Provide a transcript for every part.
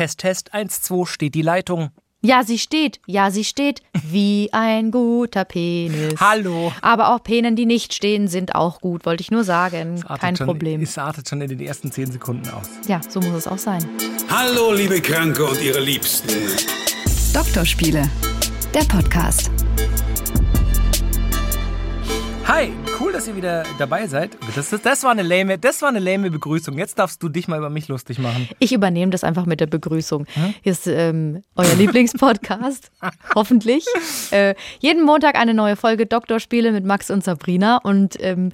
Test, Test, 1, 2, steht die Leitung. Ja, sie steht. Ja, sie steht. Wie ein guter Penis. Hallo. Aber auch Penen, die nicht stehen, sind auch gut, wollte ich nur sagen. Kein schon, Problem. Es artet schon in den ersten 10 Sekunden aus. Ja, so muss es auch sein. Hallo, liebe Kranke und ihre Liebsten. Doktorspiele, der Podcast. Hi, cool, dass ihr wieder dabei seid. Das, das, das, war eine lame, das war eine lame Begrüßung. Jetzt darfst du dich mal über mich lustig machen. Ich übernehme das einfach mit der Begrüßung. Hier ist ähm, euer Lieblingspodcast, hoffentlich. Äh, jeden Montag eine neue Folge Doktorspiele mit Max und Sabrina. Und ähm,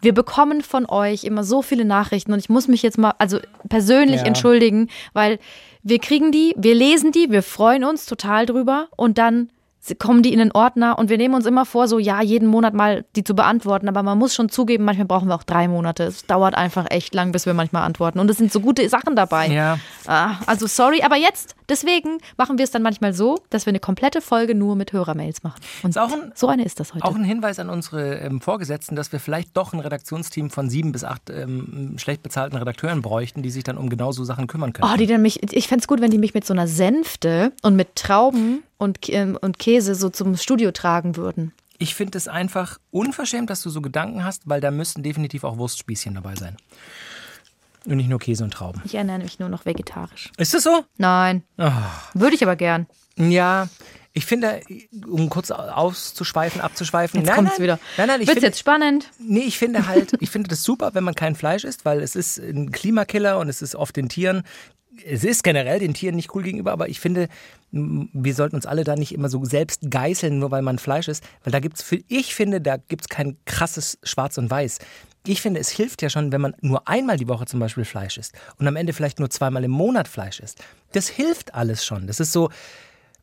wir bekommen von euch immer so viele Nachrichten. Und ich muss mich jetzt mal, also persönlich Ja. entschuldigen, weil wir kriegen die, wir lesen die, wir freuen uns total drüber. Und dann kommen die in den Ordner und wir nehmen uns immer vor, so ja, jeden Monat mal die zu beantworten. Aber man muss schon zugeben, manchmal brauchen wir auch drei Monate. Es dauert einfach echt lang, bis wir manchmal antworten. Und es sind so gute Sachen dabei. Ja, Ah, also sorry, aber jetzt, deswegen machen wir es dann manchmal so, dass wir eine komplette Folge nur mit Hörermails machen. Und ein- so eine ist das heute. auch ein Hinweis an unsere ähm, Vorgesetzten, dass wir vielleicht doch ein Redaktionsteam von sieben bis acht ähm, schlecht bezahlten Redakteuren bräuchten, die sich dann um genau so Sachen kümmern können. Oh, die dann mich, ich fände es gut, wenn die mich mit so einer Sänfte und mit Trauben und, ähm, und Käse so zum Studio tragen würden. Ich finde es einfach unverschämt, dass du so Gedanken hast, weil da müssten definitiv auch Wurstspießchen dabei sein. Und nicht nur Käse und Trauben. Ich ernähre mich nur noch vegetarisch. Ist das so? Nein. Ah. Würde ich aber gern. Ja, ich finde, um kurz auszuschweifen, abzuschweifen. Jetzt nein, kommt's nein, wieder. Nein, nein, ich Wird's finde, jetzt spannend? nee, ich finde halt, ich finde das super, wenn man kein Fleisch isst, weil es ist ein Klimakiller und es ist oft den Tieren, es ist generell den Tieren nicht cool gegenüber, aber ich finde, wir sollten uns alle da nicht immer so selbst geißeln, nur weil man Fleisch isst, weil da gibt's, ich finde, da gibt's kein krasses Schwarz und Weiß. Ich finde, es hilft ja schon, wenn man nur einmal die Woche zum Beispiel Fleisch isst und am Ende vielleicht nur zweimal im Monat Fleisch isst. Das hilft alles schon. Das ist so,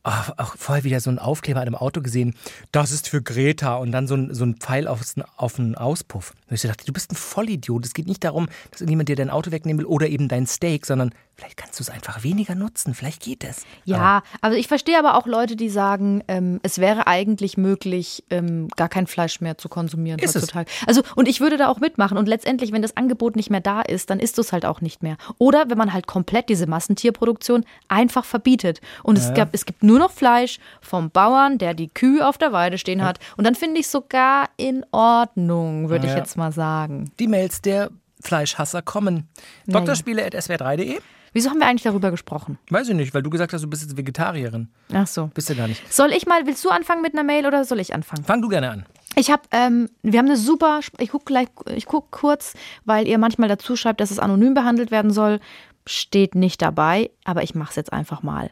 Ah, auch vorher wieder so ein Aufkleber an einem Auto gesehen, das ist für Greta und dann so ein, so ein Pfeil auf, auf einen Auspuff. Ich so dachte, du bist ein Vollidiot. Es geht nicht darum, dass irgendjemand dir dein Auto wegnehmen will oder eben dein Steak, sondern vielleicht kannst du es einfach weniger nutzen. Vielleicht geht es. Ja, also ich verstehe aber auch Leute, die sagen, ähm, es wäre eigentlich möglich, ähm, gar kein Fleisch mehr zu konsumieren Ist es. heutzutage. Also und ich würde da auch mitmachen und letztendlich, wenn das Angebot nicht mehr da ist, dann isst du es halt auch nicht mehr. Oder wenn man halt komplett diese Massentierproduktion einfach verbietet und es, gab, es gibt nur noch Fleisch vom Bauern, der die Kühe auf der Weide stehen hat und dann finde ich sogar in Ordnung, würde ich Ja. jetzt mal sagen. Die Mails der Fleischhasser kommen. Doktorspiele.swr3.de? Wieso haben wir eigentlich darüber gesprochen? Weiß ich nicht, weil du gesagt hast, du bist jetzt Vegetarierin. Ach so. Bist du gar nicht. Soll ich mal, willst du anfangen mit einer Mail oder soll ich anfangen? Fang du gerne an. Ich habe, ähm, wir haben eine super, ich gucke gleich, ich guck kurz, weil ihr manchmal dazu schreibt, dass es anonym behandelt werden soll. Steht nicht dabei, aber ich mache es jetzt einfach mal.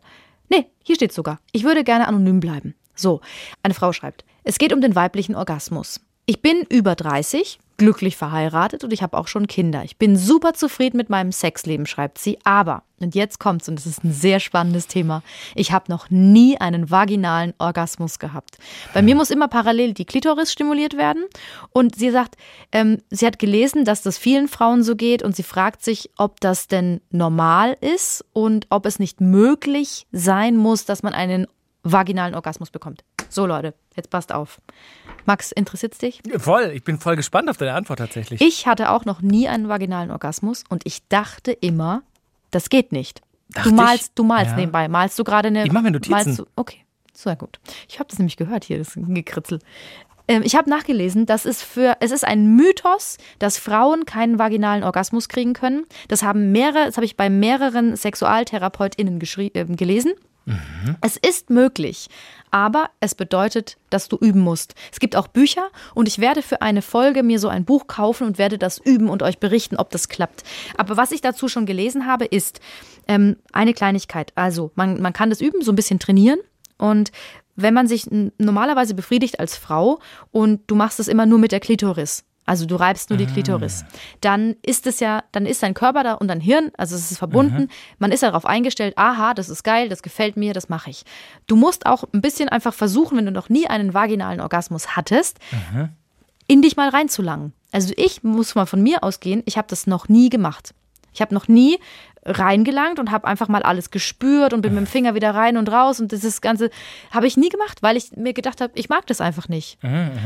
Nee, hier steht sogar. Ich würde gerne anonym bleiben. So, eine Frau schreibt, es geht um den weiblichen Orgasmus. Ich bin über 30, glücklich verheiratet und ich habe auch schon Kinder. Ich bin super zufrieden mit meinem Sexleben, schreibt sie. Aber, und jetzt kommt's, und das ist ein sehr spannendes Thema, ich habe noch nie einen vaginalen Orgasmus gehabt. Bei mir muss immer parallel die Klitoris stimuliert werden. Und sie sagt, ähm, sie hat gelesen, dass das vielen Frauen so geht und sie fragt sich, ob das denn normal ist und ob es nicht möglich sein muss, dass man einen vaginalen Orgasmus bekommt. So Leute, jetzt passt auf. Max, interessiert's dich? Voll, ich bin voll gespannt auf deine Antwort tatsächlich. Ich hatte auch noch nie einen vaginalen Orgasmus und ich dachte immer, das geht nicht. Dachte du ich? malst, du malst Ja. nebenbei. Malst du gerade eine. Ich mach mir Notizen. Malst du, okay, sehr gut. Ich habe das nämlich gehört hier, das Gekritzel. Ähm, ich habe nachgelesen, das ist für, es ist ein Mythos, dass Frauen keinen vaginalen Orgasmus kriegen können. Das haben mehrere, das habe ich bei mehreren SexualtherapeutInnen äh, gelesen. Es ist möglich, aber es bedeutet, dass du üben musst. Es gibt auch Bücher und ich werde für eine Folge mir so ein Buch kaufen und werde das üben und euch berichten, ob das klappt. Aber was ich dazu schon gelesen habe, ist ähm, eine Kleinigkeit. Also man, man kann das üben, so ein bisschen trainieren und wenn man sich normalerweise befriedigt als Frau und du machst es immer nur mit der Klitoris, also du reibst nur die Klitoris, dann ist es ja, dann ist dein Körper da und dein Hirn, also es ist verbunden, man ist darauf eingestellt, aha, das ist geil, das gefällt mir, das mache ich. Du musst auch ein bisschen einfach versuchen, wenn du noch nie einen vaginalen Orgasmus hattest, in dich mal reinzulangen. Also ich muss mal von mir ausgehen, ich habe das noch nie gemacht. Ich habe noch nie reingelangt und habe einfach mal alles gespürt und bin mit dem Finger wieder rein und raus und dieses Ganze habe ich nie gemacht, weil ich mir gedacht habe, ich mag das einfach nicht.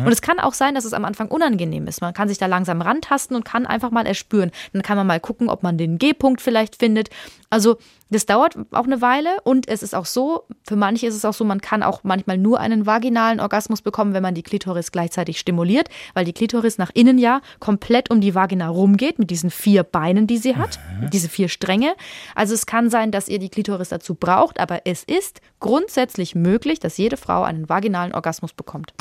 Und es kann auch sein, dass es am Anfang unangenehm ist. Man kann sich da langsam rantasten und kann einfach mal erspüren. Dann kann man mal gucken, ob man den G-Punkt vielleicht findet. Also das dauert auch eine Weile und es ist auch so, für manche ist es auch so, man kann auch manchmal nur einen vaginalen Orgasmus bekommen, wenn man die Klitoris gleichzeitig stimuliert, weil die Klitoris nach innen ja komplett um die Vagina rumgeht mit diesen vier Beinen, die sie hat, diese vier Stränge. Also es kann sein, dass ihr die Klitoris dazu braucht, aber es ist grundsätzlich möglich, dass jede Frau einen vaginalen Orgasmus bekommt.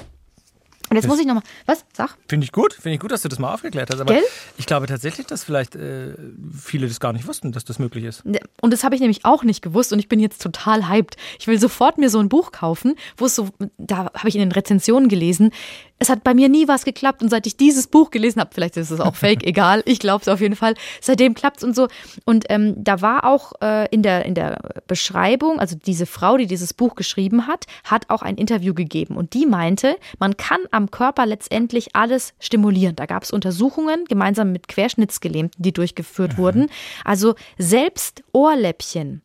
Und jetzt muss ich nochmal, was? Sag. Finde ich gut, finde ich gut, dass du das mal aufgeklärt hast. Aber Gell? ich glaube tatsächlich, dass vielleicht äh, viele das gar nicht wussten, dass das möglich ist. Und das habe ich nämlich auch nicht gewusst und ich bin jetzt total hyped. Ich will sofort mir so ein Buch kaufen, wo es so, da habe ich in den Rezensionen gelesen, es hat bei mir nie was geklappt und seit ich dieses Buch gelesen habe, vielleicht ist es auch fake, egal, ich glaube es auf jeden Fall, seitdem klappt es und so. Und ähm, da war auch äh, in, der, in der Beschreibung, also diese Frau, die dieses Buch geschrieben hat, hat auch ein Interview gegeben und die meinte, man kann am Körper letztendlich alles stimulieren. Da gab es Untersuchungen gemeinsam mit Querschnittsgelähmten, die durchgeführt wurden. Also selbst Ohrläppchen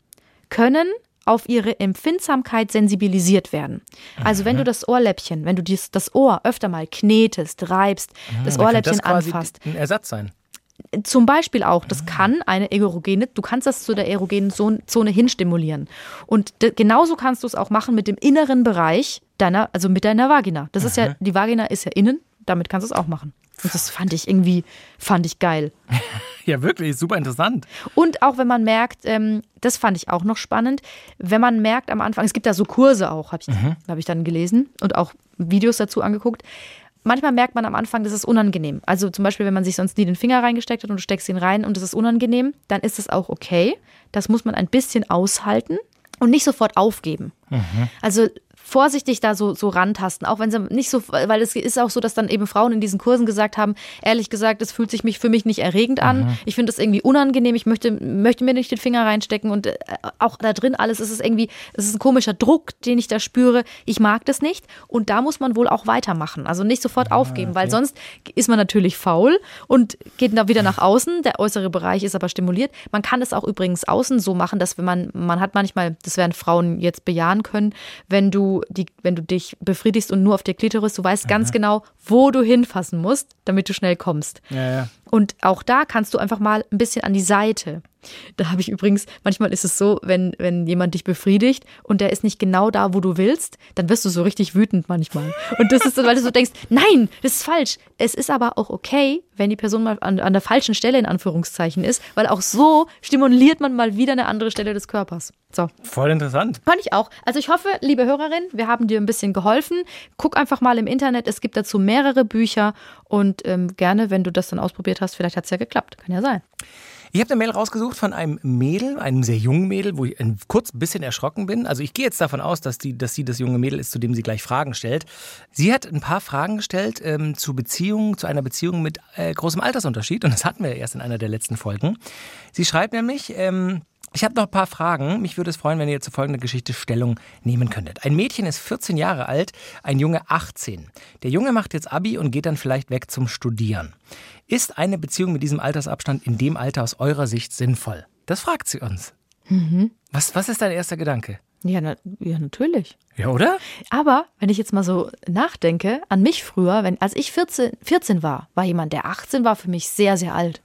können auf ihre Empfindsamkeit sensibilisiert werden. Also wenn du das Ohrläppchen, wenn du dies, das Ohr öfter mal knetest, reibst, das Dann Ohrläppchen das anfasst, ein Ersatz sein. Zum Beispiel auch, das kann eine erogene, du kannst das zu der erogenen Zone, hinstimulieren. Und genauso kannst du es auch machen mit dem inneren Bereich deiner, also mit deiner Vagina. Das ist ja, die Vagina ist ja innen, damit kannst du es auch machen. Und das fand ich irgendwie, fand ich geil. Ja, wirklich, super interessant. Und auch wenn man merkt, ähm, das fand ich auch noch spannend, wenn man merkt am Anfang, es gibt da so Kurse auch, habe ich, hab ich dann gelesen und auch Videos dazu angeguckt. Manchmal merkt man am Anfang, das ist unangenehm. Also zum Beispiel, wenn man sich sonst nie den Finger reingesteckt hat und du steckst ihn rein und es ist unangenehm, dann ist es auch okay. Das muss man ein bisschen aushalten und nicht sofort aufgeben. Also vorsichtig da so, so rantasten, auch wenn sie nicht so, weil es ist auch so, dass dann eben Frauen in diesen Kursen gesagt haben, ehrlich gesagt, es fühlt sich mich für mich nicht erregend an. Ich finde es irgendwie unangenehm, ich möchte, möchte mir nicht den Finger reinstecken und äh, auch da drin alles, es ist irgendwie, es ist ein komischer Druck, den ich da spüre. Ich mag das nicht und da muss man wohl auch weitermachen. Also nicht sofort aufgeben, weil sonst ist man natürlich faul und geht dann wieder nach außen. Der äußere Bereich ist aber stimuliert. Man kann es auch übrigens außen so machen, dass wenn man, man hat manchmal, das werden Frauen jetzt bejahen können, wenn du die, wenn du dich befriedigst und nur auf der Klitoris, du weißt ganz genau, wo du hinfassen musst, damit du schnell kommst. Ja, ja. Und auch da kannst du einfach mal ein bisschen an die Seite. Da habe ich übrigens, manchmal ist es so, wenn, wenn jemand dich befriedigt und der ist nicht genau da, wo du willst, dann wirst du so richtig wütend manchmal. Und das ist so, weil du so denkst, nein, das ist falsch. Es ist aber auch okay, wenn die Person mal an, an der falschen Stelle in Anführungszeichen ist, weil auch so stimuliert man mal wieder eine andere Stelle des Körpers. So. Voll interessant. Fand ich auch. Also ich hoffe, liebe Hörerin, wir haben dir ein bisschen geholfen. Guck einfach mal im Internet, es gibt dazu mehrere Bücher und ähm, gerne, wenn du das dann ausprobiert hast, vielleicht hat es ja geklappt. Kann ja sein. Ich habe eine Mail rausgesucht von einem Mädel, einem sehr jungen Mädel, wo ich ein kurz ein bisschen erschrocken bin. Also ich gehe jetzt davon aus, dass, die, dass sie das junge Mädel ist, zu dem sie gleich Fragen stellt. Sie hat ein paar Fragen gestellt ähm, zu Beziehungen, zu einer Beziehung mit äh, großem Altersunterschied. Und das hatten wir erst in einer der letzten Folgen. Sie schreibt nämlich, ähm, ich habe noch ein paar Fragen. Mich würde es freuen, wenn ihr zu folgender Geschichte Stellung nehmen könntet. Ein Mädchen ist 14 Jahre alt, ein Junge 18. Der Junge macht jetzt Abi und geht dann vielleicht weg zum Studieren. Ist eine Beziehung mit diesem Altersabstand in dem Alter aus eurer Sicht sinnvoll? Das fragt sie uns. Was, was ist dein erster Gedanke? Ja, na, ja, natürlich. Ja, oder? Aber wenn ich jetzt mal so nachdenke, an mich früher, wenn, als ich 14, 14 war, war jemand, der 18 war, für mich sehr, sehr alt.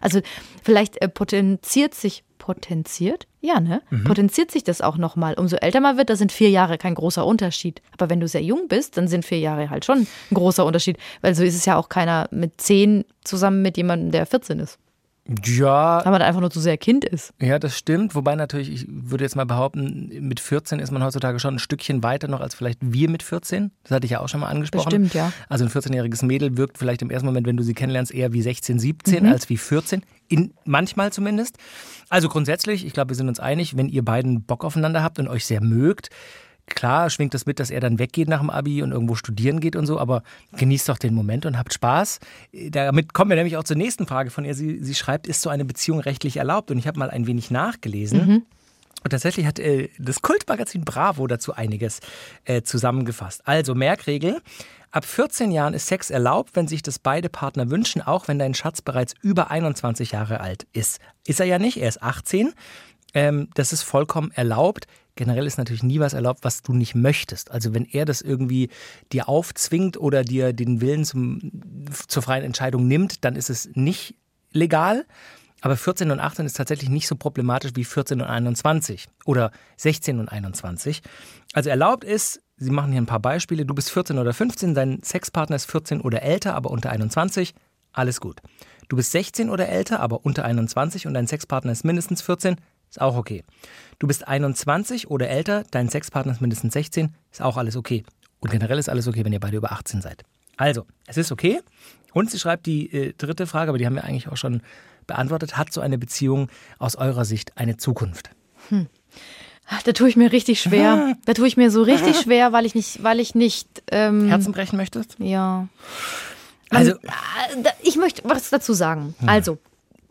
Also vielleicht äh, potenziert sich, potenziert? Ja, ne? Potenziert sich das auch nochmal. Umso älter man wird, da sind vier Jahre kein großer Unterschied. Aber wenn du sehr jung bist, dann sind vier Jahre halt schon ein großer Unterschied. Weil so ist es ja auch keiner mit 10 zusammen mit jemandem, der 14 ist. Ja, Weil man einfach nur zu sehr Kind ist. ja, das stimmt. Wobei natürlich, ich würde jetzt mal behaupten, mit 14 ist man heutzutage schon ein Stückchen weiter noch als vielleicht wir mit 14. Das hatte ich ja auch schon mal angesprochen. Bestimmt, ja. Also ein 14-jähriges Mädel wirkt vielleicht im ersten Moment, wenn du sie kennenlernst, eher wie 16, Mhm. 17 als wie 14. In, manchmal zumindest. Also grundsätzlich, ich glaube, wir sind uns einig, wenn ihr beiden Bock aufeinander habt und euch sehr mögt, klar schwingt das mit, dass er dann weggeht nach dem Abi und irgendwo studieren geht und so, aber genießt doch den Moment und habt Spaß. Damit kommen wir nämlich auch zur nächsten Frage von ihr. Sie, sie schreibt, ist so eine Beziehung rechtlich erlaubt? Und ich habe mal ein wenig nachgelesen. Und tatsächlich hat äh, das Kultmagazin Bravo dazu einiges äh, zusammengefasst. Also Merkregel. Ab 14 Jahren ist Sex erlaubt, wenn sich das beide Partner wünschen, auch wenn dein Schatz bereits über 21 Jahre alt ist. Ist er ja nicht, er ist 18. Ähm, das ist vollkommen erlaubt. Generell ist natürlich nie was erlaubt, was du nicht möchtest. Also wenn er das irgendwie dir aufzwingt oder dir den Willen zum, zur freien Entscheidung nimmt, dann ist es nicht legal. Aber 14 und 18 ist tatsächlich nicht so problematisch wie 14 und 21 oder 16 und 21. Also erlaubt ist, Sie machen hier ein paar Beispiele, du bist 14 oder 15, dein Sexpartner ist 14 oder älter, aber unter 21, alles gut. Du bist 16 oder älter, aber unter 21 und dein Sexpartner ist mindestens 14, ist auch okay. Du bist 21 oder älter, dein Sexpartner ist mindestens 16, ist auch alles okay. Und generell ist alles okay, wenn ihr beide über 18 seid. Also, es ist okay. Und sie schreibt die äh, dritte Frage, aber die haben wir eigentlich auch schon beantwortet. Hat so eine Beziehung aus eurer Sicht eine Zukunft? Hm. Ach, da tue ich mir richtig schwer. Da tue ich mir so richtig schwer, weil ich nicht, weil ich nicht. Ähm, Herzen brechen möchtest? Ja. Also, Man, äh, ich möchte was dazu sagen. Also,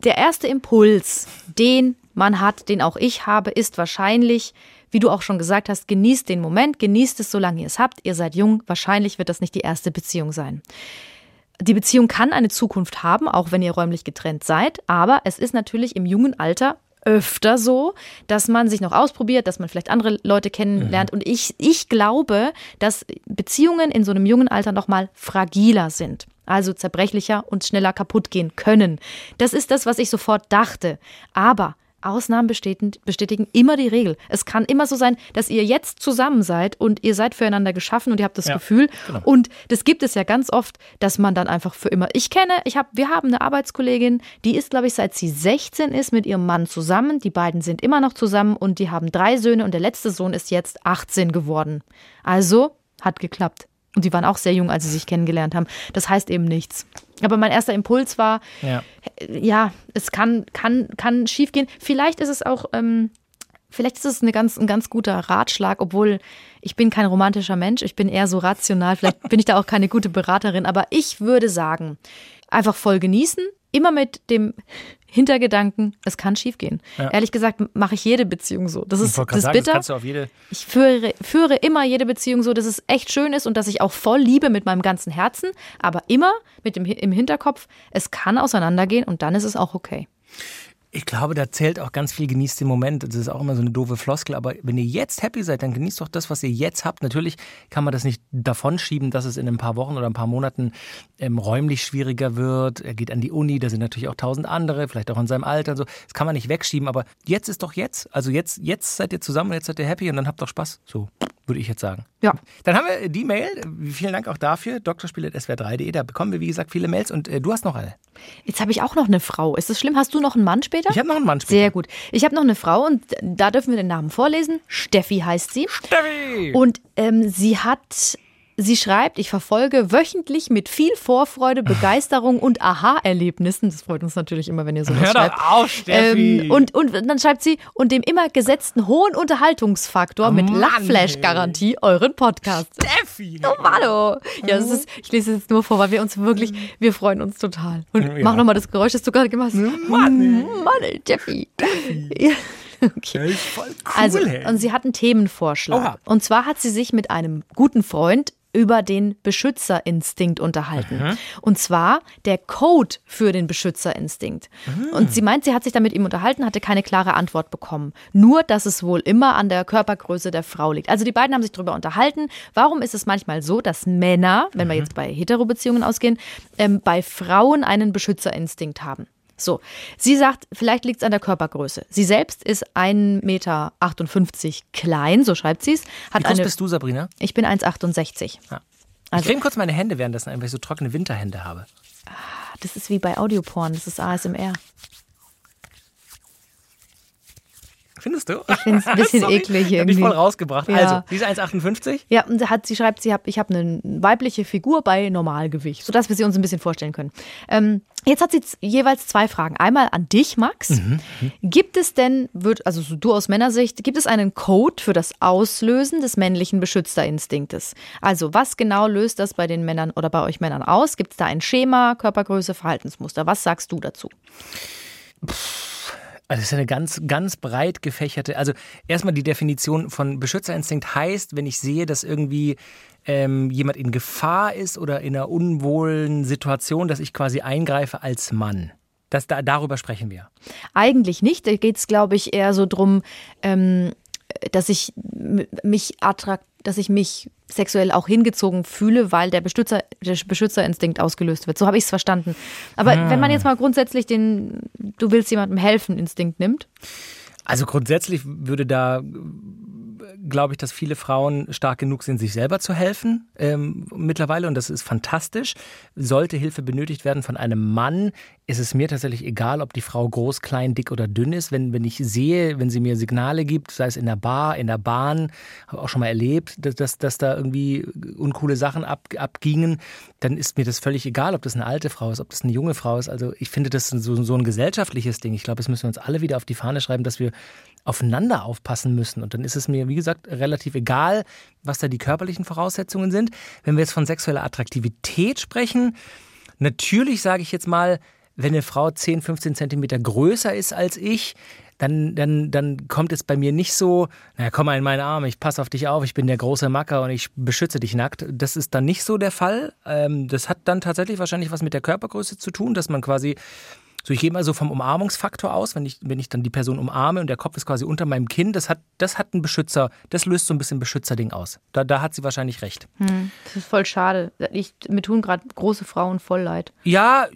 der erste Impuls, den man hat, den auch ich habe, ist wahrscheinlich, wie du auch schon gesagt hast, genießt den Moment, genießt es, solange ihr es habt. Ihr seid jung, wahrscheinlich wird das nicht die erste Beziehung sein. Die Beziehung kann eine Zukunft haben, auch wenn ihr räumlich getrennt seid, aber es ist natürlich im jungen Alter öfter so, dass man sich noch ausprobiert, dass man vielleicht andere Leute kennenlernt. Und ich, ich glaube, dass Beziehungen in so einem jungen Alter noch mal fragiler sind. Also zerbrechlicher und schneller kaputt gehen können. Das ist das, was ich sofort dachte. Aber Ausnahmen bestätigen, bestätigen immer die Regel. Es kann immer so sein, dass ihr jetzt zusammen seid und ihr seid füreinander geschaffen und ihr habt das Ja, Gefühl. genau. Und das gibt es ja ganz oft, dass man dann einfach für immer. Ich kenne, ich habe, wir haben eine Arbeitskollegin, die ist, glaube ich, seit sie 16 ist mit ihrem Mann zusammen. Die beiden sind immer noch zusammen und die haben drei Söhne und der letzte Sohn ist jetzt 18 geworden. Also hat geklappt. Und die waren auch sehr jung, als sie sich kennengelernt haben. Das heißt eben nichts. Aber mein erster Impuls war, ja. ja, es kann, kann, kann schief gehen. Vielleicht ist es auch, ähm, vielleicht ist es eine ganz, ein ganz guter Ratschlag, obwohl ich bin kein romantischer Mensch, ich bin eher so rational, vielleicht bin ich da auch keine gute Beraterin, aber ich würde sagen, einfach voll genießen, immer mit dem Hintergedanken, es kann schief gehen. Ja. Ehrlich gesagt mache ich jede Beziehung so. Das ist, das sagen, das bitter. jede. Ich führe, führe immer jede Beziehung so, dass es echt schön ist und dass ich auch voll liebe mit meinem ganzen Herzen, aber immer mit dem im Hinterkopf, es kann auseinandergehen und dann ist es auch okay. Ich glaube, da zählt auch ganz viel genießt den Moment. Das ist auch immer so eine doofe Floskel. Aber wenn ihr jetzt happy seid, dann genießt doch das, was ihr jetzt habt. Natürlich kann man das nicht davon schieben, dass es in ein paar Wochen oder ein paar Monaten ähm, räumlich schwieriger wird. Er geht an die Uni, da sind natürlich auch tausend andere, vielleicht auch in seinem Alter. und So. Das kann man nicht wegschieben. Aber jetzt ist doch jetzt. Also jetzt, jetzt seid ihr zusammen jetzt seid ihr happy und dann habt doch Spaß. So würde ich jetzt sagen. Ja. Dann haben wir die Mail. Vielen Dank auch dafür. drspiel.swr3.de. Da bekommen wir, wie gesagt, viele Mails. Und äh, du hast noch eine. Jetzt habe ich auch noch eine Frau. Ist das schlimm? Hast du noch einen Mann später? Ich habe noch einen Mann später. Sehr gut. Ich habe noch eine Frau und da dürfen wir den Namen vorlesen. Steffi heißt sie. Steffi! Und ähm, sie hat, sie schreibt, ich verfolge wöchentlich mit viel Vorfreude, Begeisterung und Aha-Erlebnissen. Das freut uns natürlich immer, wenn ihr Hör doch schreibt. auf, Steffi. Ähm, und, und dann schreibt sie, und dem immer gesetzten hohen Unterhaltungsfaktor mit Mann, Lachflash-Garantie euren Podcast. Steffi! Oh, Hallo. Ja, ist, ich lese es jetzt nur vor, weil wir uns wirklich, wir freuen uns total. Und Ja. mach nochmal das Geräusch, das du gerade gemacht hast. Mann, ey. Mann, ey, Jeffy. Ja. Okay. Cool, Also, und sie hat einen Themenvorschlag. Oha. Und zwar hat sie sich mit einem guten Freund über den Beschützerinstinkt unterhalten. Mhm. Und zwar der Code für den Beschützerinstinkt. Ah. Und sie meint, sie hat sich da mit ihm unterhalten, hatte keine klare Antwort bekommen. Nur, dass es wohl immer an der Körpergröße der Frau liegt. Also die beiden haben sich darüber unterhalten. Warum ist es manchmal so, dass Männer, wenn Mhm. wir jetzt bei Hetero-Beziehungen ausgehen, ähm, bei Frauen einen Beschützerinstinkt haben? So, sie sagt, vielleicht liegt es an der Körpergröße. Sie selbst ist 1,58 Meter klein, so schreibt sie es. Wie groß eine, bist du, Sabrina? ich bin 1,68. Ja. Also- ich creme kurz meine Hände währenddessen ein, weil ich so trockene Winterhände habe. Das ist wie bei Audioporn, das ist ASMR. Findest du? Ich finde es ein bisschen Sorry, eklig Hab ich irgendwie. voll rausgebracht. Ja. Also, diese 1,58? Ja, und hat, sie schreibt, sie hab, ich habe eine weibliche Figur bei Normalgewicht, sodass wir sie uns ein bisschen vorstellen können. Ähm, jetzt hat sie jeweils zwei Fragen. Einmal an dich, Max. Mhm, Gibt es denn, wird, also so du aus Männersicht, gibt es einen Code für das Auslösen des männlichen Beschützerinstinktes? Also was genau löst das bei den Männern oder bei euch Männern aus? Gibt es da ein Schema, Körpergröße, Verhaltensmuster? Was sagst du dazu? Also das ist eine ganz, ganz breit gefächerte. Also erstmal die Definition von Beschützerinstinkt heißt, wenn ich sehe, dass irgendwie ähm, jemand in Gefahr ist oder in einer unwohlen Situation, dass ich quasi eingreife als Mann. Das, da, darüber sprechen wir. Eigentlich nicht. Da geht es, glaube ich, eher so drum, ähm, dass ich mich attrakt, dass ich mich sexuell auch hingezogen fühle, weil der, Beschützer, der Beschützerinstinkt ausgelöst wird. So habe ich es verstanden. Aber Ah. wenn man jetzt mal grundsätzlich den Du willst jemandem helfen Instinkt nimmt, Also grundsätzlich würde da, glaube ich, dass viele Frauen stark genug sind, sich selber zu helfen ähm, mittlerweile und das ist fantastisch. Sollte Hilfe benötigt werden von einem Mann, ist es mir tatsächlich egal, ob die Frau groß, klein, dick oder dünn ist. Wenn, wenn ich sehe, wenn sie mir Signale gibt, sei es in der Bar, in der Bahn, habe auch schon mal erlebt, dass, dass, dass da irgendwie uncoole Sachen ab, abgingen, dann ist mir das völlig egal, ob das eine alte Frau ist, ob das eine junge Frau ist. Also ich finde das so, so ein gesellschaftliches Ding. Ich glaube, das müssen wir uns alle wieder auf die Fahne schreiben, dass wir aufeinander aufpassen müssen. Und dann ist es mir, wie gesagt, relativ egal, was da die körperlichen Voraussetzungen sind. Wenn wir jetzt von sexueller Attraktivität sprechen, natürlich sage ich jetzt mal, wenn eine Frau 10, 15 Zentimeter größer ist als ich, dann, dann, dann kommt es bei mir nicht so, na komm mal in meine Arme, ich passe auf dich auf, ich bin der große Macker und ich beschütze dich nackt. Das ist dann nicht so der Fall. Ähm, das hat dann tatsächlich wahrscheinlich was mit der Körpergröße zu tun, dass man quasi so, ich gehe mal so vom Umarmungsfaktor aus, wenn ich, wenn ich dann die Person umarme und der Kopf ist quasi unter meinem Kinn, das hat, das hat einen Beschützer, das löst so ein bisschen Beschützerding aus. Da, da hat sie wahrscheinlich recht. das ist voll schade. Ich, mir tun gerade große Frauen voll leid. Ja,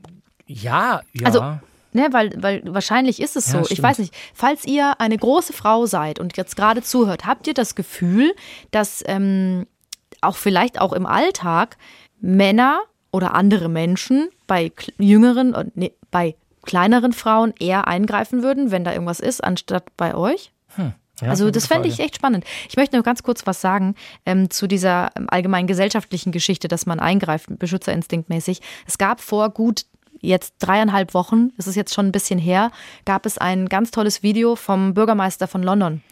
ja, ja. Also, Ne, weil, weil wahrscheinlich ist es Ja, so. ich stimmt. weiß nicht, falls ihr eine große Frau seid und jetzt gerade zuhört, habt ihr das Gefühl, dass ähm, auch vielleicht auch im Alltag Männer oder andere Menschen bei jüngeren, äh, nee, bei kleineren Frauen eher eingreifen würden, wenn da irgendwas ist, anstatt bei euch? ja, Also das fände ich echt spannend. Ich möchte nur ganz kurz was sagen ähm, zu dieser ähm, allgemeinen gesellschaftlichen Geschichte, dass man eingreift, beschützerinstinktmäßig. Es gab vor gut jetzt dreieinhalb Wochen, das ist jetzt schon ein bisschen her, gab es ein ganz tolles Video vom Bürgermeister von London.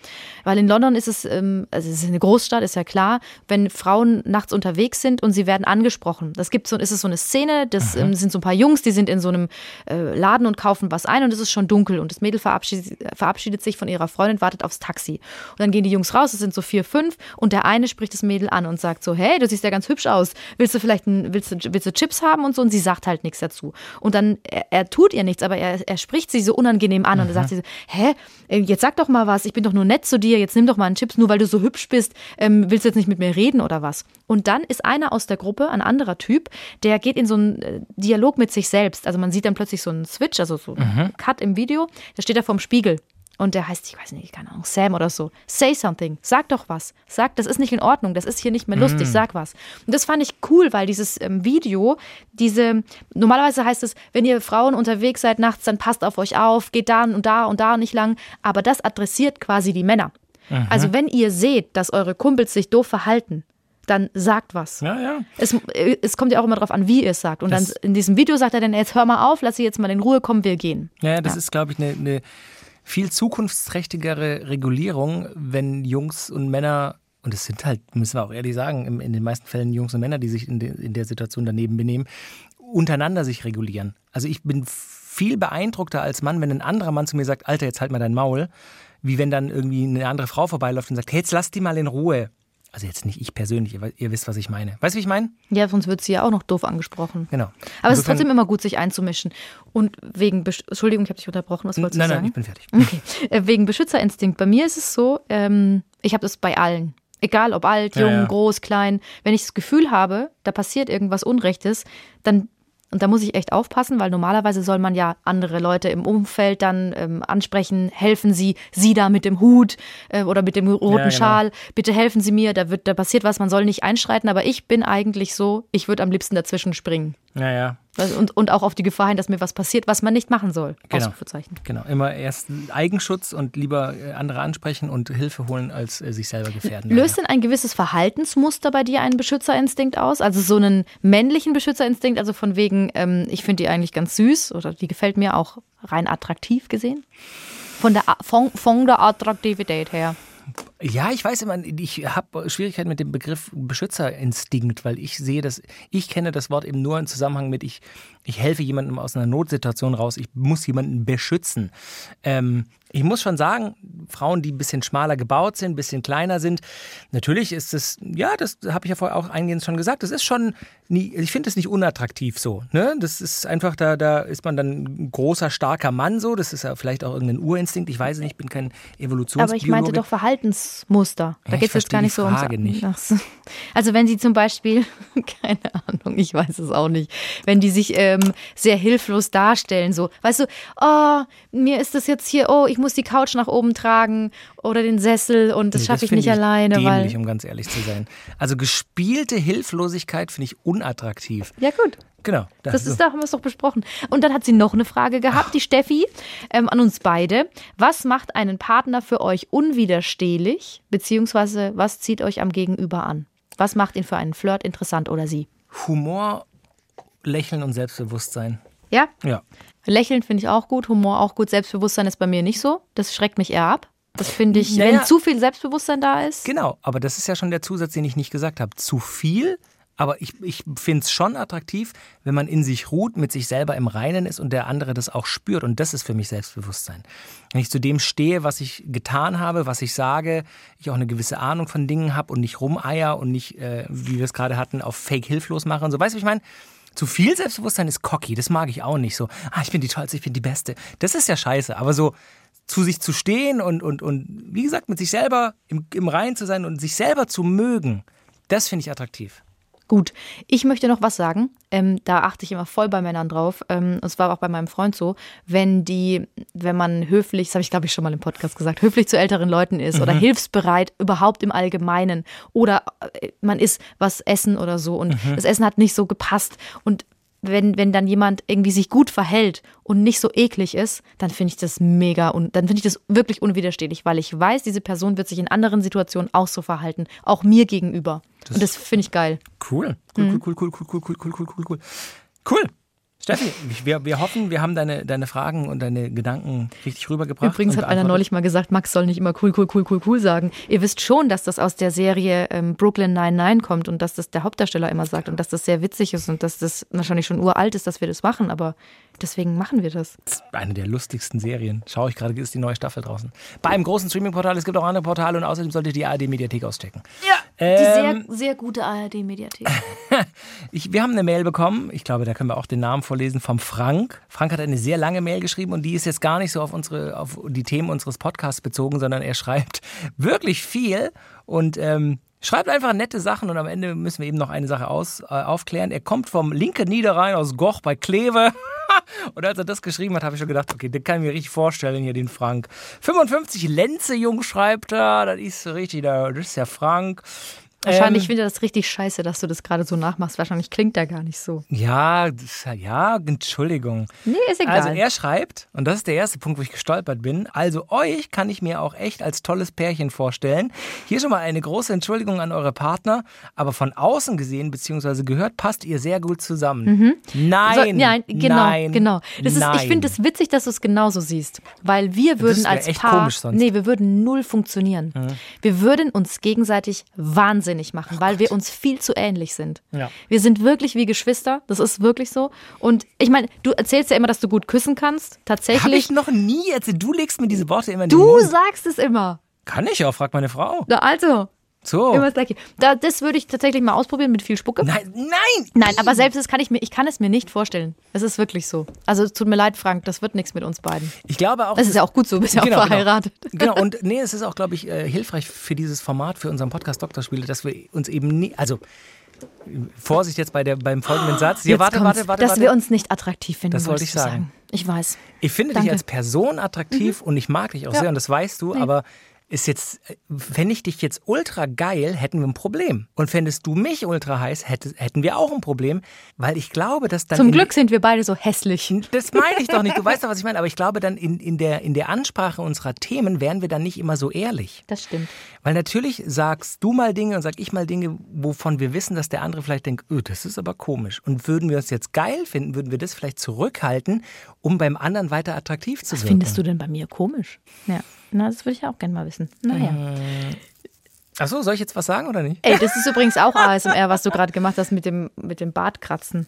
Weil in London ist es, ähm, also es ist eine Großstadt, ist ja klar, wenn Frauen nachts unterwegs sind und sie werden angesprochen. Das gibt so, ist es so eine Szene, das ähm, sind so ein paar Jungs, die sind in so einem äh, Laden und kaufen was ein und es ist schon dunkel und das Mädel verabschiedet, verabschiedet sich von ihrer Freundin, wartet aufs Taxi. Und dann gehen die Jungs raus, es sind so vier, fünf und der eine spricht das Mädel an und sagt so, hey, du siehst ja ganz hübsch aus, willst du vielleicht ein, willst, du, willst du Chips haben und so und sie sagt halt nichts dazu. Und dann, er, er tut ihr nichts, aber er, er spricht sie so unangenehm an und dann sagt sie so, hä, äh, jetzt sag doch mal was, ich bin doch nur nett zu dir, jetzt nimm doch mal einen Chips, nur weil du so hübsch bist, ähm, willst du jetzt nicht mit mir reden oder was? Und dann ist einer aus der Gruppe, ein anderer Typ, der geht in so einen äh, Dialog mit sich selbst. Also man sieht dann plötzlich so einen Switch, also so einen Cut im Video, der steht da vorm Spiegel. Und der heißt, ich weiß nicht, keine Ahnung, Sam oder so. Say something. Sag doch was. Sag, das ist nicht in Ordnung. Das ist hier nicht mehr lustig. Sag was. Und das fand ich cool, weil dieses ähm, Video, diese, normalerweise heißt es, wenn ihr Frauen unterwegs seid nachts, dann passt auf euch auf, geht da und da und da nicht lang. Aber das adressiert quasi die Männer. Also wenn ihr seht, dass eure Kumpels sich doof verhalten, dann sagt was. Ja, ja. Es, äh, es kommt ja auch immer darauf an, wie ihr es sagt. Und Das- dann in diesem Video sagt er dann, jetzt hör mal auf, lass sie jetzt mal in Ruhe kommen, wir gehen. Ja, ja, das ist, glaube ich, eine, eine viel zukunftsträchtigere Regulierung, wenn Jungs und Männer, und es sind halt, müssen wir auch ehrlich sagen, in den meisten Fällen Jungs und Männer, die sich in, de, in der Situation daneben benehmen, untereinander sich regulieren. Also ich bin viel beeindruckter als Mann, wenn ein anderer Mann zu mir sagt, Alter, jetzt halt mal dein Maul, wie wenn dann irgendwie eine andere Frau vorbeiläuft und sagt, hey, jetzt lass die mal in Ruhe. Also jetzt nicht ich persönlich, ihr, ihr wisst, was ich meine. Weißt du, wie ich meine? Ja, sonst wird sie ja auch noch doof angesprochen. Genau. Aber es ist trotzdem immer gut, sich einzumischen. Und wegen, Besch Entschuldigung, ich habe dich unterbrochen, was wolltest Nein, du nein, sagen? ich bin fertig. Okay. Äh, Wegen Beschützerinstinkt. Bei mir ist es so, ähm, ich habe das bei allen. Egal ob alt, Ja, jung, ja. groß, klein. Wenn ich das Gefühl habe, da passiert irgendwas Unrechtes, dann, und da muss ich echt aufpassen, weil normalerweise soll man ja andere Leute im Umfeld dann ähm, ansprechen, helfen Sie, Sie da mit dem Hut äh, oder mit dem roten Ja, genau. Schal, bitte helfen Sie mir, da, wird, da passiert was, man soll nicht einschreiten, aber ich bin eigentlich so, ich würde am liebsten dazwischen springen. Ja, ja. Und, und auch auf die Gefahr hin, dass mir was passiert, was man nicht machen soll. Genau. Ausrufezeichen. Genau, immer erst Eigenschutz und lieber äh, andere ansprechen und Hilfe holen, als äh, sich selber gefährden. Löst denn ein gewisses Verhaltensmuster bei dir einen Beschützerinstinkt aus? Also so einen männlichen Beschützerinstinkt, also von wegen, ähm, ich finde die eigentlich ganz süß oder die gefällt mir auch rein attraktiv gesehen? Von der, von, von der Attraktivität her. Ja, ich weiß immer, ich habe Schwierigkeiten mit dem Begriff Beschützerinstinkt, weil ich sehe das, ich kenne das Wort eben nur im Zusammenhang mit, ich Ich helfe jemandem aus einer Notsituation raus. Ich muss jemanden beschützen. Ähm, ich muss schon sagen, Frauen, die ein bisschen schmaler gebaut sind, ein bisschen kleiner sind, natürlich ist es, ja, das habe ich ja vorher auch eingehend schon gesagt, das ist schon, nie, ich finde es nicht unattraktiv so. Ne? Das ist einfach, da, da ist man dann ein großer, starker Mann so. Das ist ja vielleicht auch irgendein Urinstinkt. Ich weiß nicht, ich bin kein Evolutionsbiologe. Aber ich meinte doch Verhaltensmuster. Da Ja, geht es jetzt gar nicht so verstehe ums. Frage nicht. Also wenn sie zum Beispiel, keine Ahnung, ich weiß es auch nicht, wenn die sich ähm, sehr hilflos darstellen, so, weißt du, oh, mir ist das jetzt hier, oh, ich muss die Couch nach oben tragen oder den Sessel und das Nee, schaffe ich nicht alleine, dämlich, weil. um ganz ehrlich zu sein. Also gespielte Hilflosigkeit finde ich unattraktiv. Ja, gut. Genau. Das ist, da haben wir es doch besprochen. Und dann hat sie noch eine Frage gehabt, die Steffi, ähm, an uns beide. Was macht einen Partner für euch unwiderstehlich, beziehungsweise was zieht euch am Gegenüber an? Was macht ihn für einen Flirt interessant oder sie? Humor, Lächeln und Selbstbewusstsein. Ja, Ja. Lächeln finde ich auch gut, Humor auch gut, Selbstbewusstsein ist bei mir nicht so. Das schreckt mich eher ab. Das finde ich, Naja. wenn zu viel Selbstbewusstsein da ist. Genau, aber das ist ja schon der Zusatz, den ich nicht gesagt habe. Zu viel, aber ich, ich finde es schon attraktiv, wenn man in sich ruht, mit sich selber im Reinen ist und der andere das auch spürt. Und das ist für mich Selbstbewusstsein. Wenn ich zu dem stehe, was ich getan habe, was ich sage, ich auch eine gewisse Ahnung von Dingen habe und nicht rumeier und nicht, äh, wie wir es gerade hatten, auf Fake hilflos mache und so. Weißt du, ich meine? Zu viel Selbstbewusstsein ist cocky, das mag ich auch nicht. So, ah, ich bin die Tollste, ich bin die Beste. Das ist ja scheiße, aber so zu sich zu stehen und, und, und wie gesagt, mit sich selber im, im Reinen zu sein und sich selber zu mögen, das finde ich attraktiv. Gut, ich möchte noch was sagen. Ähm, da achte ich immer voll bei Männern drauf. Ähm, es war auch bei meinem Freund so, wenn die, wenn man höflich, das habe ich glaube ich schon mal im Podcast gesagt, höflich zu älteren Leuten ist oder hilfsbereit überhaupt im Allgemeinen oder äh, man ist was essen oder so und das Essen hat nicht so gepasst und wenn, wenn dann jemand irgendwie sich gut verhält und nicht so eklig ist, dann finde ich das mega und dann finde ich das wirklich unwiderstehlich, weil ich weiß, diese Person wird sich in anderen Situationen auch so verhalten, auch mir gegenüber. und das finde ich geil. Cool. Cool, cool, cool, cool, cool, cool, cool, cool, cool, cool. Cool. Steffi, wir, wir hoffen, wir haben deine, deine Fragen und deine Gedanken richtig rübergebracht. Übrigens hat einer neulich mal gesagt, Max soll nicht immer cool, cool, cool, cool, cool sagen. Ihr wisst schon, dass das aus der Serie ähm, Brooklyn 99 kommt und dass das der Hauptdarsteller immer sagt und dass das sehr witzig ist und dass das wahrscheinlich schon uralt ist, dass wir das machen, aber deswegen machen wir das. Eine der lustigsten Serien. Schaue ich gerade, ist die neue Staffel draußen. Bei einem großen Streaming-Portal. Es gibt auch andere Portale und außerdem solltet ihr die ARD-Mediathek auschecken. Ja, Ähm, die sehr, sehr gute ARD-Mediathek. Wir haben eine Mail bekommen, ich glaube, da können wir auch den Namen vorlesen, vom Frank. Frank hat eine sehr lange Mail geschrieben und die ist jetzt gar nicht so auf, unsere, auf die Themen unseres Podcasts bezogen, sondern er schreibt wirklich viel und ähm, schreibt einfach nette Sachen und am Ende müssen wir eben noch eine Sache aus, äh, aufklären. Er kommt vom linken Niederrhein aus Goch bei Kleve. Und als er das geschrieben hat, habe ich schon gedacht, okay, den kann ich mir richtig vorstellen, hier den Frank. 55 Lenze Jung schreibt er, das ist richtig, das ist der Frank. Wahrscheinlich Ähm, findet er das richtig scheiße, dass du das gerade so nachmachst. Wahrscheinlich klingt er gar nicht so. Ja, das, ja, Entschuldigung. Nee, ist egal. Also er schreibt, und das ist der erste Punkt, wo ich gestolpert bin, also euch kann ich mir auch echt als tolles Pärchen vorstellen. Hier schon mal eine große Entschuldigung an eure Partner, aber von außen gesehen bzw. gehört, passt ihr sehr gut zusammen. Nein, So, nein, genau, nein, genau. Das ist, nein. ich finde es witzig, dass du es genauso siehst, weil wir würden wär als echt Paar, komisch sonst. nee, wir würden null funktionieren. Wir würden uns gegenseitig wahnsinnig machen, weil wir uns viel zu ähnlich sind. Ja. Wir sind wirklich wie Geschwister, das ist wirklich so. Und ich meine, du erzählst ja immer, dass du gut küssen kannst. Hab Tatsächlich, ich noch nie erzählt. Du legst mir diese Worte immer in den du Mund. sagst es immer. Kann ich auch, fragt meine Frau. Na, also, So. immer das Gleiche. Da, das würde ich tatsächlich mal ausprobieren mit viel Spucke. Nein, nein! Nein, aber selbst das kann ich mir, ich kann es mir nicht vorstellen. Es ist wirklich so. Also es tut mir leid, Frank, das wird nichts mit uns beiden. Ich glaube auch. Das ist ja auch gut so, bist ja Genau, auch verheiratet. Genau. genau, und nee, es ist auch, glaube ich, äh, hilfreich für dieses Format, für unseren Podcast Doktorspiele, dass wir uns eben nie, also Vorsicht jetzt bei der, beim folgenden Satz. Ja, warte, warte, warte, dass warte. wir uns nicht attraktiv finden. Das wollte ich du sagen. Ich weiß. Ich finde Danke. Mhm. dich als Person attraktiv und ich mag dich auch Ja. sehr und das weißt du, aber ist jetzt, fände ich dich jetzt ultra geil, hätten wir ein Problem. Und fändest du mich ultra heiß, hätte, hätten wir auch ein Problem, weil ich glaube, dass dann. Zum Glück sind wir beide so hässlich. Das meine ich doch nicht. Du weißt doch, was ich meine. Aber ich glaube, dann in, in, der, in der Ansprache unserer Themen wären wir dann nicht immer so ehrlich. Das stimmt. Weil natürlich sagst du mal Dinge und sag ich mal Dinge, wovon wir wissen, dass der andere vielleicht denkt, öh, das ist aber komisch. Und würden wir uns jetzt geil finden, würden wir das vielleicht zurückhalten, um beim anderen weiter attraktiv zu Was wirken. findest du denn bei mir komisch? Ja, na, das würde ich auch gerne mal wissen. Naja. Ach so, soll ich jetzt was sagen oder nicht? Ey, das ist übrigens auch ASMR, was du gerade gemacht hast mit dem, mit dem Bartkratzen.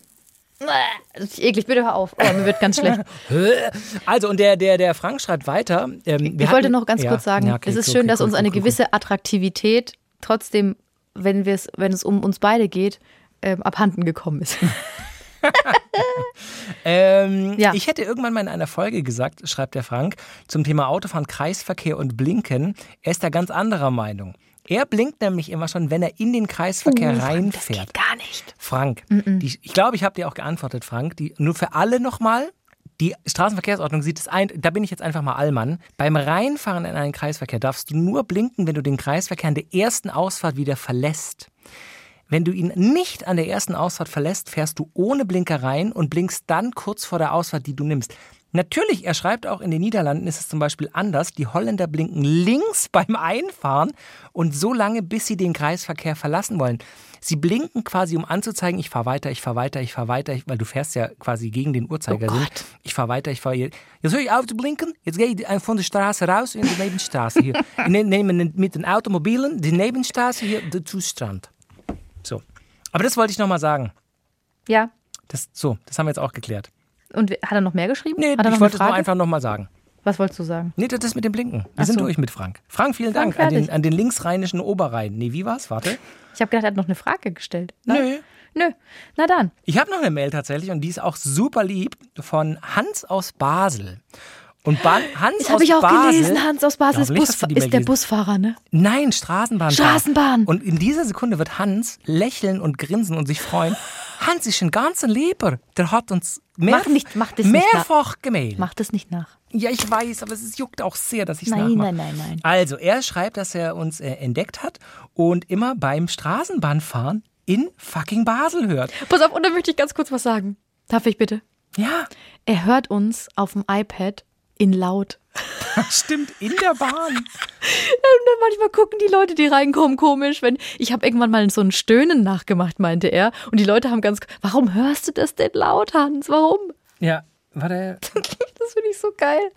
Das ist eklig, bitte hör auf. Oh, mir wird ganz schlecht. Also, und der, der, der Frank schreibt weiter. Ähm, wir Ich wollte noch ganz Ja, kurz sagen, ja, okay, es ist cool, schön, okay, dass cool, uns eine cool, cool. gewisse Attraktivität trotzdem, wenn, wir es, wenn es um uns beide geht, ähm, abhanden gekommen ist. Ähm, Ja. Ich hätte irgendwann mal in einer Folge gesagt, schreibt der Frank, zum Thema Autofahren, Kreisverkehr und Blinken. Er ist da ganz anderer Meinung. Er blinkt nämlich immer schon, wenn er in den Kreisverkehr Uh, Das reinfährt. geht gar nicht. Frank, Die, ich glaube, ich habe dir auch geantwortet, Frank. Die, nur für alle nochmal. Die Straßenverkehrsordnung sieht es ein, da bin ich jetzt einfach mal Allmann. Beim Reinfahren in einen Kreisverkehr darfst du nur blinken, wenn du den Kreisverkehr an der ersten Ausfahrt wieder verlässt. Wenn du ihn nicht an der ersten Ausfahrt verlässt, fährst du ohne Blinker rein und blinkst dann kurz vor der Ausfahrt, die du nimmst. Natürlich, er schreibt auch, in den Niederlanden ist es zum Beispiel anders. Die Holländer blinken links beim Einfahren und so lange, bis sie den Kreisverkehr verlassen wollen. Sie blinken quasi, um anzuzeigen, ich fahre weiter, ich fahre weiter, ich fahre weiter, weil du fährst ja quasi gegen den Uhrzeigersinn. Gott. Ich fahre weiter, ich fahre hier. Jetzt höre ich auf zu blinken, jetzt gehe ich von der Straße raus in die Nebenstraße hier. Ich ne- nehme mit den Automobilen die Nebenstraße hier den Zustrand. So. Aber das wollte ich nochmal sagen. Ja. Das, so, das haben wir jetzt auch geklärt. Und hat er noch mehr geschrieben? Nee, ich wollte es nur einfach nochmal sagen. Was wolltest du sagen? Nee, das ist mit dem Blinken. Wir Ach sind so. durch mit Frank. Frank, vielen Frank, Dank an den, an den linksrheinischen Oberrhein. Nee, wie war's? Warte. Ich habe gedacht, er hat noch eine Frage gestellt. Nö. Nö. Na dann. Ich habe noch eine Mail tatsächlich und die ist auch super lieb von Hans aus Basel. Und ba Hans Das aus habe ich auch Basel, gelesen. Hans aus Basel ist, nicht, Mail ist der Busfahrer, ne? Nein, Straßenbahn. Straßenbahn. Und in dieser Sekunde wird Hans lächeln und grinsen und sich freuen. Hans ist ein ganzer Leber. Der hat uns mehr, Mach nicht- mach das nicht mehrfach gemailt. Mach das nicht nach. Ja, ich weiß, aber es juckt auch sehr, dass ich es Nein, nachmache. nein, nein, nein. Also, er schreibt, dass er uns äh, entdeckt hat und immer beim Straßenbahnfahren in fucking Basel hört. Pass auf, und da möchte ich ganz kurz was sagen. Darf ich bitte? Ja, Er hört uns auf dem iPad in laut. stimmt, in der Bahn. Und dann manchmal gucken die Leute, die reinkommen, komisch. Wenn ich habe irgendwann mal so ein Stöhnen nachgemacht, meinte er. Und die Leute haben ganz, warum hörst du das denn laut, Hans? Warum? Ja, warte, Das finde ich so geil.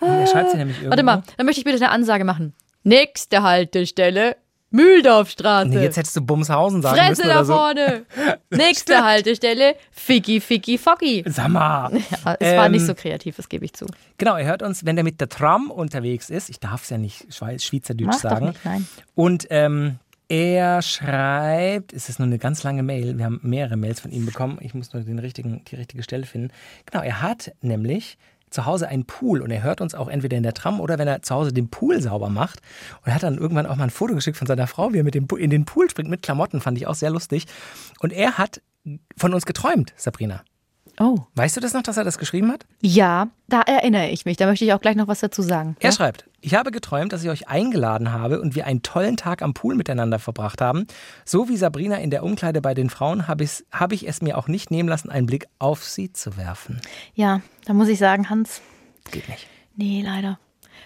er schreibt sie nämlich irgendwo. Warte mal, dann möchte ich bitte eine Ansage machen. Nächste Haltestelle, Mühldorfstraße. Nee, jetzt hättest du Bumshausen sagen Fresse müssen da oder so. vorne. Nächste Haltestelle, Ficky, Ficky, Foggy. Sag mal. Ja, es war Ähm, nicht so kreativ, das gebe ich zu. Genau, er hört uns, wenn er mit der Tram unterwegs ist. Ich darf es ja nicht Schweiz, Schweizerdeutsch Mach doch sagen. nicht, nein. Und ähm, er schreibt, es ist nur eine ganz lange Mail, wir haben mehrere Mails von ihm bekommen, ich muss nur den richtigen, die richtige Stelle finden. Genau, er hat nämlich zu Hause einen Pool und er hört uns auch entweder in der Tram oder wenn er zu Hause den Pool sauber macht. Und er hat dann irgendwann auch mal ein Foto geschickt von seiner Frau, wie er mit dem, in den Pool springt mit Klamotten, fand ich auch sehr lustig. Und er hat von uns geträumt, Sabrina. Oh. Weißt du das noch, dass er das geschrieben hat? Ja, da erinnere ich mich. Da möchte ich auch gleich noch was dazu sagen. Er ja? schreibt, ich habe geträumt, dass ich euch eingeladen habe und wir einen tollen Tag am Pool miteinander verbracht haben. So wie Sabrina in der Umkleide bei den Frauen habe ich, habe ich es mir auch nicht nehmen lassen, einen Blick auf sie zu werfen. Ja, da muss ich sagen, Hans, Geht nicht. nee, leider.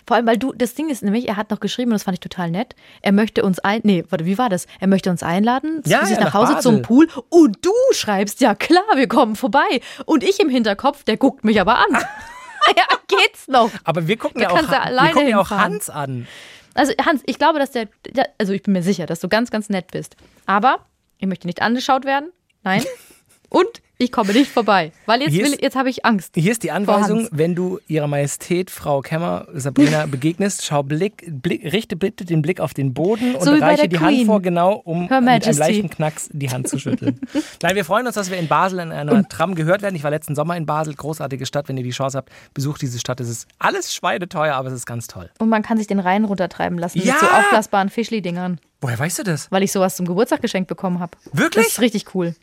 Vor allem, weil du, das Ding ist nämlich, er hat noch geschrieben, und das fand ich total nett, er möchte uns ein, nee, warte, wie war das? Er möchte uns einladen, Ja, zu sich ja, nach nach Hause Basel. zum Pool und du schreibst, ja klar, wir kommen vorbei. Und ich im Hinterkopf, der guckt mich aber an. ja, geht's noch. Aber wir gucken, Da ja auch, wir gucken ja auch. Hans an. Also Hans, ich glaube, dass der, der, also ich bin mir sicher, dass du ganz, ganz nett bist. Aber ich möchte nicht angeschaut werden. Nein. Und ich komme nicht vorbei, weil jetzt, will, ist- jetzt habe ich Angst. Hier ist die Anweisung, wenn du ihrer Majestät Frau Kemmer, Sabrina, begegnest, schau Blick, Blick, richte bitte den Blick auf den Boden und So reiche die Hand vor, genau, um Her mit einem leichten Knacks die Hand zu schütteln. Nein, wir freuen uns, dass wir in Basel in einer Tram gehört werden. Ich war letzten Sommer in Basel, großartige Stadt. Wenn ihr die Chance habt, besucht diese Stadt. Es ist alles schweineteuer, aber es ist ganz toll. Und man kann sich den Rhein runtertreiben lassen Ja! mit so aufblasbaren Fischli-Dingern, Woher weißt du das? weil ich sowas zum Geburtstag geschenkt bekommen habe. Wirklich? Das ist richtig cool.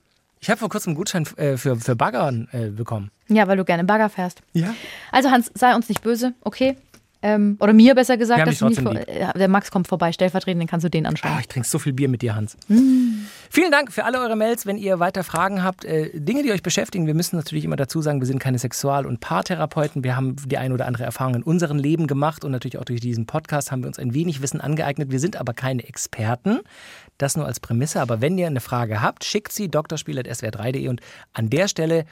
Ich habe vor kurzem einen Gutschein äh, für, für Baggern äh, bekommen. Ja, weil du gerne Bagger fährst. Ja. Also Hans, sei uns nicht böse, okay? Ähm, oder mir besser gesagt, dass nicht äh, der Max kommt vorbei, stellvertretend, den kannst du den anschauen. Ah, ich trinke so viel Bier mit dir, Hans. Mm. Vielen Dank für alle eure Mails. Wenn ihr weiter Fragen habt, äh, Dinge, die euch beschäftigen, wir müssen natürlich immer dazu sagen, wir sind keine Sexual- und Paartherapeuten. Wir haben die ein oder andere Erfahrung in unserem Leben gemacht und natürlich auch durch diesen Podcast haben wir uns ein wenig Wissen angeeignet. Wir sind aber keine Experten. Das nur als Prämisse. Aber wenn ihr eine Frage habt, schickt sie drspiel.swr3.de und an der Stelle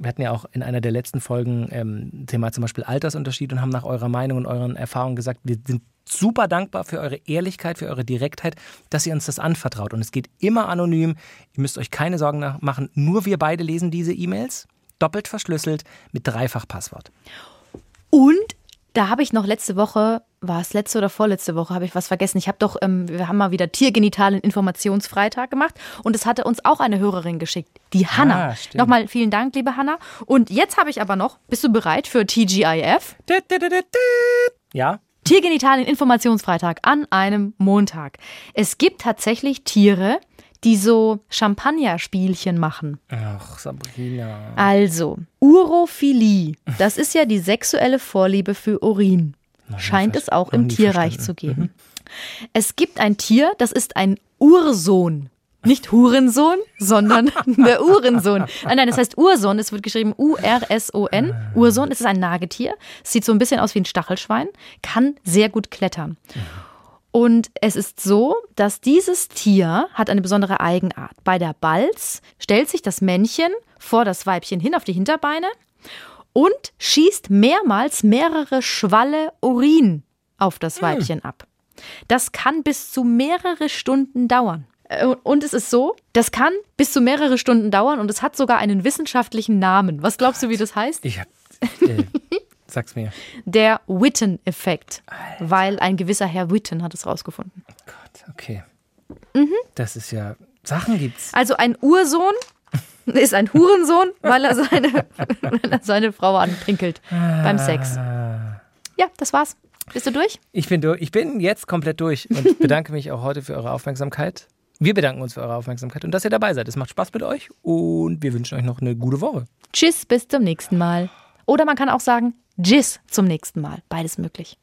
wir hatten ja auch in einer der letzten Folgen ähm, Thema zum Beispiel Altersunterschied und haben nach eurer Meinung und euren Erfahrungen gesagt, wir sind super dankbar für eure Ehrlichkeit, für eure Direktheit, dass ihr uns das anvertraut. Und es geht immer anonym. Ihr müsst euch keine Sorgen machen. Nur wir beide lesen diese E-Mails. Doppelt verschlüsselt mit Dreifach-Passwort. Und da habe ich noch letzte Woche, war es letzte oder vorletzte Woche, habe ich was vergessen. Ich habe doch, ähm, wir haben mal wieder Tiergenitalen Informationsfreitag gemacht und es hatte uns auch eine Hörerin geschickt, die Hanna. Ah, stimmt. Nochmal vielen Dank, liebe Hanna. Und jetzt habe ich aber noch, bist du bereit für TGIF? Ja? Tiergenitalien Informationsfreitag an einem Montag. Es gibt tatsächlich Tiere, die so Champagnerspielchen machen. Ach, Sabrina. Also, Urophilie, das ist ja die sexuelle Vorliebe für Urin. Scheint es auch im Tierreich verstanden. zu geben. Es gibt ein Tier, das ist ein Ursohn. Nicht Hurensohn, sondern der Uhrensohn. Nein, nein, das heißt Ursohn. Es wird geschrieben U-R-S-O-N. Ursohn. Es ist ein Nagetier. Es sieht so ein bisschen aus wie ein Stachelschwein. Kann sehr gut klettern. Und es ist so, dass dieses Tier hat eine besondere Eigenart. Bei der Balz stellt sich das Männchen vor das Weibchen hin auf die Hinterbeine und schießt mehrmals mehrere Schwalle Urin auf das Weibchen ab. Das kann bis zu mehrere Stunden dauern. Äh, Und es ist so, das kann bis zu mehrere Stunden dauern und es hat sogar einen wissenschaftlichen Namen. Was glaubst du, wie das heißt? Ich hab. Äh, sag's mir. Der Witten-Effekt. Weil ein gewisser Herr Witten hat es rausgefunden. Gott, okay. Mhm. Das ist ja. Sachen gibt's. Also ein Ursohn ist ein Hurensohn, weil er seine, weil er seine Frau anpinkelt beim Sex. Ja, das war's. Bist du durch? Ich bin, durch. ich bin jetzt komplett durch und bedanke mich auch heute für eure Aufmerksamkeit. Wir bedanken uns für eure Aufmerksamkeit und dass ihr dabei seid. Es macht Spaß mit euch und wir wünschen euch noch eine gute Woche. Tschüss, bis zum nächsten Mal. Oder man kann auch sagen, Tschüss zum nächsten Mal. Beides möglich.